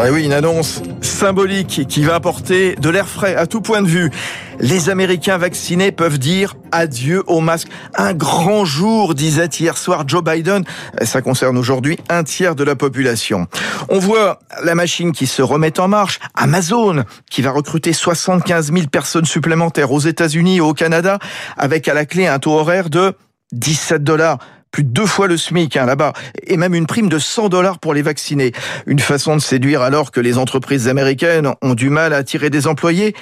Ah oui, une annonce symbolique qui va apporter de l'air frais à tout point de vue. Les Américains vaccinés peuvent dire adieu au masque. Un grand jour, disait hier soir Joe Biden. Ça concerne aujourd'hui un tiers de la population. On voit la machine qui se remet en marche. Amazon, qui va recruter 75 000 personnes supplémentaires aux États-Unis et au Canada, avec à la clé un taux horaire de 17 dollars plus de deux fois le SMIC hein, là-bas, et même une prime de 100 dollars pour les vacciner. Une façon de séduire alors que les entreprises américaines ont du mal à attirer des employés.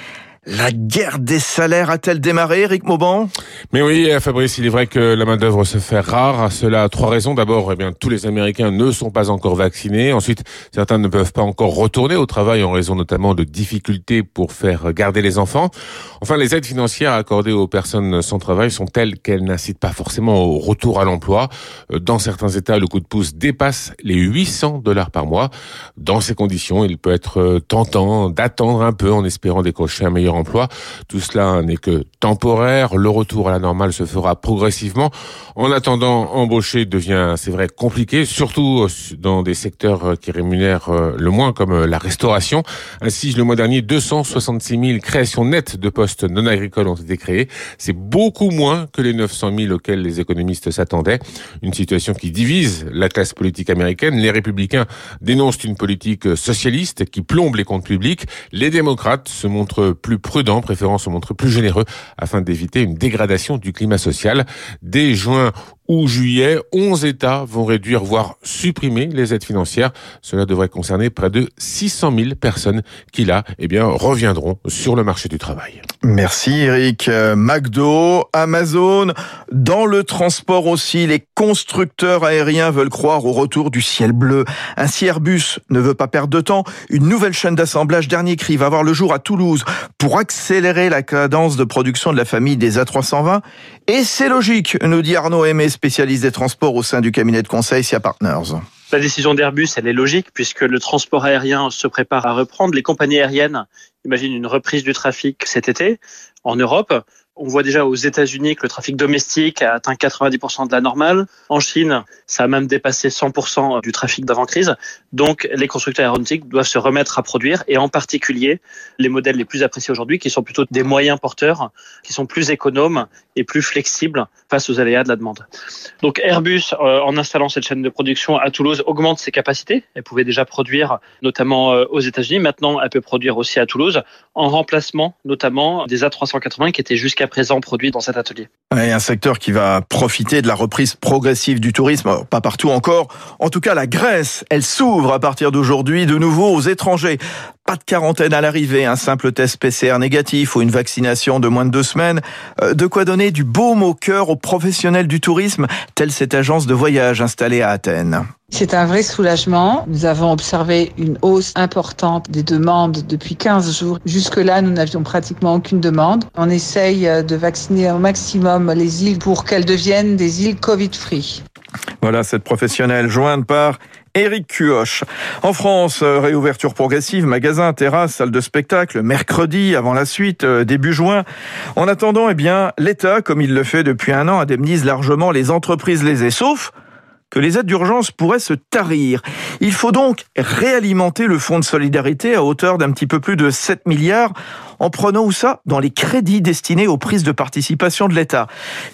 La guerre des salaires a-t-elle démarré, Eric Mauban? Mais oui, Fabrice, il est vrai que la main-d'œuvre se fait rare. cela a trois raisons. D'abord, eh bien, tous les Américains ne sont pas encore vaccinés. Ensuite, certains ne peuvent pas encore retourner au travail en raison notamment de difficultés pour faire garder les enfants. Enfin, les aides financières accordées aux personnes sans travail sont telles qu'elles n'incitent pas forcément au retour à l'emploi. Dans certains États, le coup de pouce dépasse les 800 dollars par mois. Dans ces conditions, il peut être tentant d'attendre un peu en espérant décrocher un meilleur Tout cela n'est que temporaire. Le retour à la normale se fera progressivement. En attendant, embaucher devient, c'est vrai, compliqué, surtout euh, dans des secteurs euh, qui rémunèrent euh, le moins, comme la restauration. Ainsi, le mois dernier, 266 000 créations nettes de postes non agricoles ont été créées. C'est beaucoup moins que les 900 000 auxquels les économistes s'attendaient. Une situation qui divise la classe politique américaine. Les républicains dénoncent une politique socialiste qui plombe les comptes publics. Les démocrates se montrent plus prudents, préférant se montrer plus généreux afin d'éviter une dégradation du climat social. Dès juin ou juillet, 11 États vont réduire, voire supprimer les aides financières. Cela devrait concerner près de 600 000 personnes qui, là, eh bien, reviendront sur le marché du travail. Merci Eric. Euh, McDo, Amazon, dans le transport aussi, les constructeurs aériens veulent croire au retour du ciel bleu. Ainsi Airbus ne veut pas perdre de temps. Une nouvelle chaîne d'assemblage dernier cri va voir le jour à Toulouse pour accélérer la cadence de production de la famille des A320. Et c'est logique, nous dit Arnaud Aimé, spécialiste des transports au sein du cabinet de conseil SIA Partners. La décision d'Airbus, elle est logique puisque le transport aérien se prépare à reprendre. Les compagnies aériennes imaginent une reprise du trafic cet été en Europe. On voit déjà aux États-Unis que le trafic domestique a atteint 90% de la normale. En Chine, ça a même dépassé 100% du trafic d'avant-crise. Donc, les constructeurs aéronautiques doivent se remettre à produire et en particulier les modèles les plus appréciés aujourd'hui qui sont plutôt des moyens porteurs, qui sont plus économes et plus flexibles face aux aléas de la demande. Donc, Airbus, euh, en installant cette chaîne de production à Toulouse, augmente ses capacités. Elle pouvait déjà produire notamment euh, aux États-Unis. Maintenant, elle peut produire aussi à Toulouse en remplacement notamment des A380 qui étaient jusqu'à présent produit dans cet atelier. Et un secteur qui va profiter de la reprise progressive du tourisme, pas partout encore. En tout cas, la Grèce, elle s'ouvre à partir d'aujourd'hui de nouveau aux étrangers. Pas de quarantaine à l'arrivée, un simple test PCR négatif ou une vaccination de moins de deux semaines. Euh, de quoi donner du baume au cœur aux professionnels du tourisme, telle cette agence de voyage installée à Athènes. C'est un vrai soulagement. Nous avons observé une hausse importante des demandes depuis 15 jours. Jusque-là, nous n'avions pratiquement aucune demande. On essaye de vacciner au maximum les îles pour qu'elles deviennent des îles Covid-free. Voilà cette professionnelle jointe par Éric Cuoche. En France, euh, réouverture progressive, magasin, terrasse, salle de spectacle, mercredi avant la suite, euh, début juin. En attendant, eh bien, l'État, comme il le fait depuis un an, indemnise largement les entreprises lésées, sauf que les aides d'urgence pourraient se tarir. Il faut donc réalimenter le fonds de solidarité à hauteur d'un petit peu plus de 7 milliards en prenant où ça Dans les crédits destinés aux prises de participation de l'État.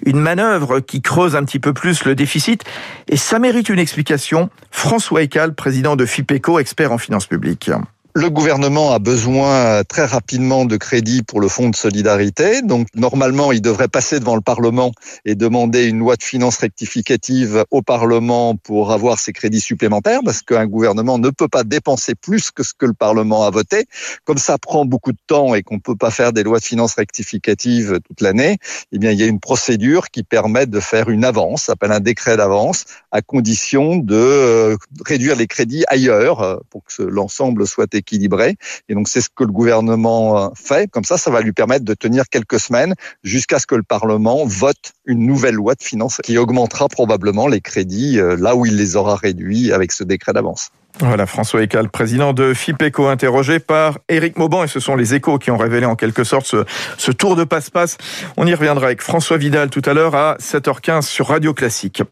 Une manœuvre qui creuse un petit peu plus le déficit et ça mérite une explication. François Ecal, président de FIPECO, expert en finances publiques. Le gouvernement a besoin très rapidement de crédits pour le fonds de solidarité. Donc, normalement, il devrait passer devant le Parlement et demander une loi de finances rectificative au Parlement pour avoir ces crédits supplémentaires parce qu'un gouvernement ne peut pas dépenser plus que ce que le Parlement a voté. Comme ça prend beaucoup de temps et qu'on ne peut pas faire des lois de finances rectificatives toute l'année, eh bien, il y a une procédure qui permet de faire une avance, s'appelle un décret d'avance, à condition de euh, réduire les crédits ailleurs euh, pour que l'ensemble soit équilibré équilibré. Et donc c'est ce que le gouvernement fait. Comme ça, ça va lui permettre de tenir quelques semaines jusqu'à ce que le Parlement vote une nouvelle loi de finances qui augmentera probablement les crédits là où il les aura réduits avec ce décret d'avance. Voilà, François Ecal, président de FIPECO, interrogé par Éric Mauban, et ce sont les échos qui ont révélé en quelque sorte ce, ce tour de passe-passe. On y reviendra avec François Vidal tout à l'heure à 7h15 sur Radio Classique.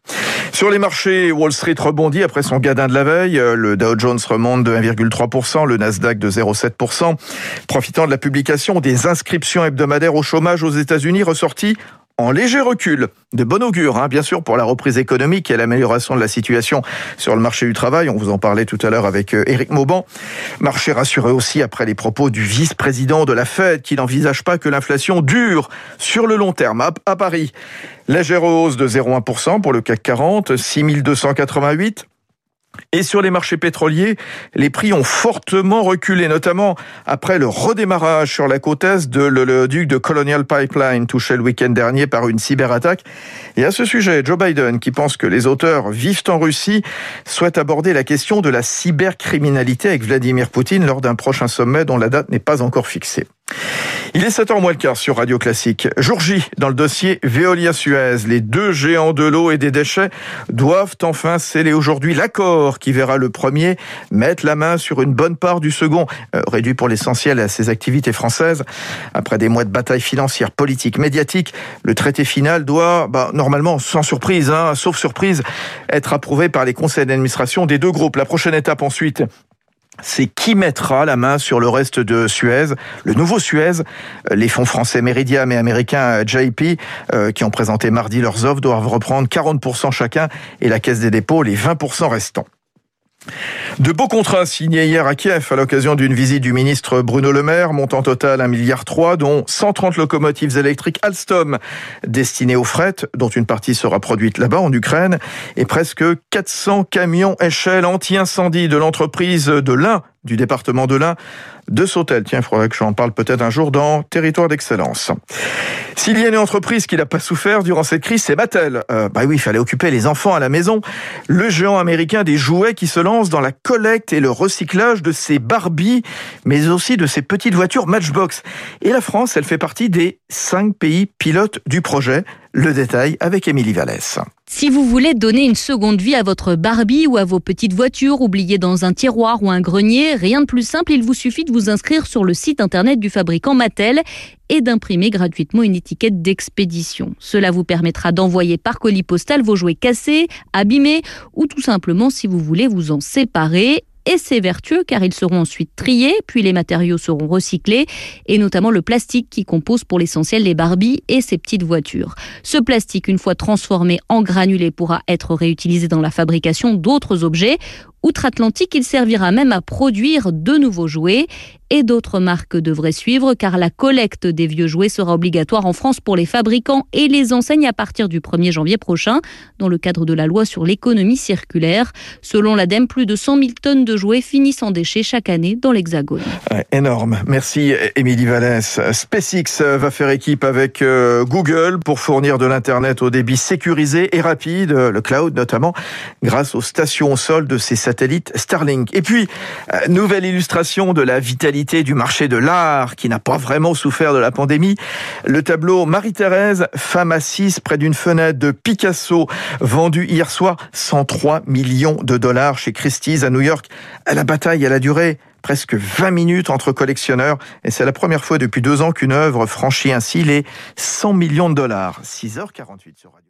Sur les marchés, Wall Street rebondit après son gadin de la veille. Le Dow Jones remonte de 1,3%, le Nasdaq de 0,7%, profitant de la publication des inscriptions hebdomadaires au chômage aux États-Unis ressorties en léger recul. De bon augure, hein, bien sûr, pour la reprise économique et l'amélioration de la situation sur le marché du travail. On vous en parlait tout à l'heure avec euh, Éric Mauban. Marché rassuré aussi après les propos du vice-président de la Fed qui n'envisage pas que l'inflation dure sur le long terme. À Paris, légère hausse de 0,1% pour le CAC 40, 6288. Et sur les marchés pétroliers, les prix ont fortement reculé, notamment après le redémarrage sur la côte est de l'oléoduc de Colonial Pipeline, touché le week-end dernier par une cyberattaque. Et à ce sujet, Joe Biden, qui pense que les auteurs vivent en Russie, souhaite aborder la question de la cybercriminalité avec Vladimir Poutine lors d'un prochain sommet dont la date n'est pas encore fixée. Il est 7h moins le quart sur Radio Classique. Jour J, dans le dossier Veolia-Suez, les deux géants de l'eau et des déchets doivent enfin sceller aujourd'hui l'accord qui verra le premier mettre la main sur une bonne part du second, euh, réduit pour l'essentiel à ses activités françaises. Après des mois de bataille financière, politique, médiatique, le traité final doit, bah, normalement, sans surprise, hein, sauf surprise, être approuvé par les conseils d'administration des deux groupes. La prochaine étape ensuite, c'est qui mettra la main sur le reste de Suez, le nouveau Suez. Les fonds français Meridiam et américains JP, euh, qui ont présenté mardi leurs offres, doivent reprendre 40% chacun et la Caisse des dépôts les 20% restants. De beaux contrats signés hier à Kiev à l'occasion d'une visite du ministre Bruno Le Maire, montant total 1,3 milliard, dont 130 locomotives électriques Alstom destinées aux fret, dont une partie sera produite là-bas en Ukraine, et presque 400 camions échelle anti-incendie de l'entreprise de l'Ain du département de l'Ain, de Sautel. Tiens, il faudrait que j'en parle peut-être un jour dans Territoire d'Excellence. S'il y a une entreprise qui n'a pas souffert durant cette crise, c'est Mattel. Euh, bah oui, il fallait occuper les enfants à la maison. Le géant américain des jouets qui se lance dans la collecte et le recyclage de ses Barbie, mais aussi de ses petites voitures Matchbox. Et la France, elle fait partie des cinq pays pilotes du projet. Le détail avec Émilie Vallès. Si vous voulez donner une seconde vie à votre Barbie ou à vos petites voitures oubliées dans un tiroir ou un grenier, rien de plus simple, il vous suffit de vous inscrire sur le site internet du fabricant Mattel et d'imprimer gratuitement une étiquette d'expédition. Cela vous permettra d'envoyer par colis postal vos jouets cassés, abîmés ou tout simplement si vous voulez vous en séparer et c'est vertueux car ils seront ensuite triés, puis les matériaux seront recyclés, et notamment le plastique qui compose pour l'essentiel les Barbies et ces petites voitures. Ce plastique, une fois transformé en granulé, pourra être réutilisé dans la fabrication d'autres objets. Outre-Atlantique, il servira même à produire de nouveaux jouets et d'autres marques devraient suivre car la collecte des vieux jouets sera obligatoire en France pour les fabricants et les enseignes à partir du 1er janvier prochain dans le cadre de la loi sur l'économie circulaire. Selon l'ADEME, plus de 100 000 tonnes de jouets finissent en déchets chaque année dans l'Hexagone. énorme. Merci Émilie Vallès. SpaceX va faire équipe avec euh, Google pour fournir de l'Internet au débit sécurisé et rapide, le cloud notamment, grâce aux stations au sol de ses satellites Starlink. Et puis, euh, nouvelle illustration de la vitalité du marché de l'art qui n'a pas vraiment souffert de la pandémie. Le tableau Marie-Thérèse, femme assise près d'une fenêtre de Picasso, vendu hier soir 103 millions de dollars chez Christie's à New York. La bataille, elle a duré presque 20 minutes entre collectionneurs et c'est la première fois depuis deux ans qu'une œuvre franchit ainsi les 100 millions de dollars. 6h48 sur Radio.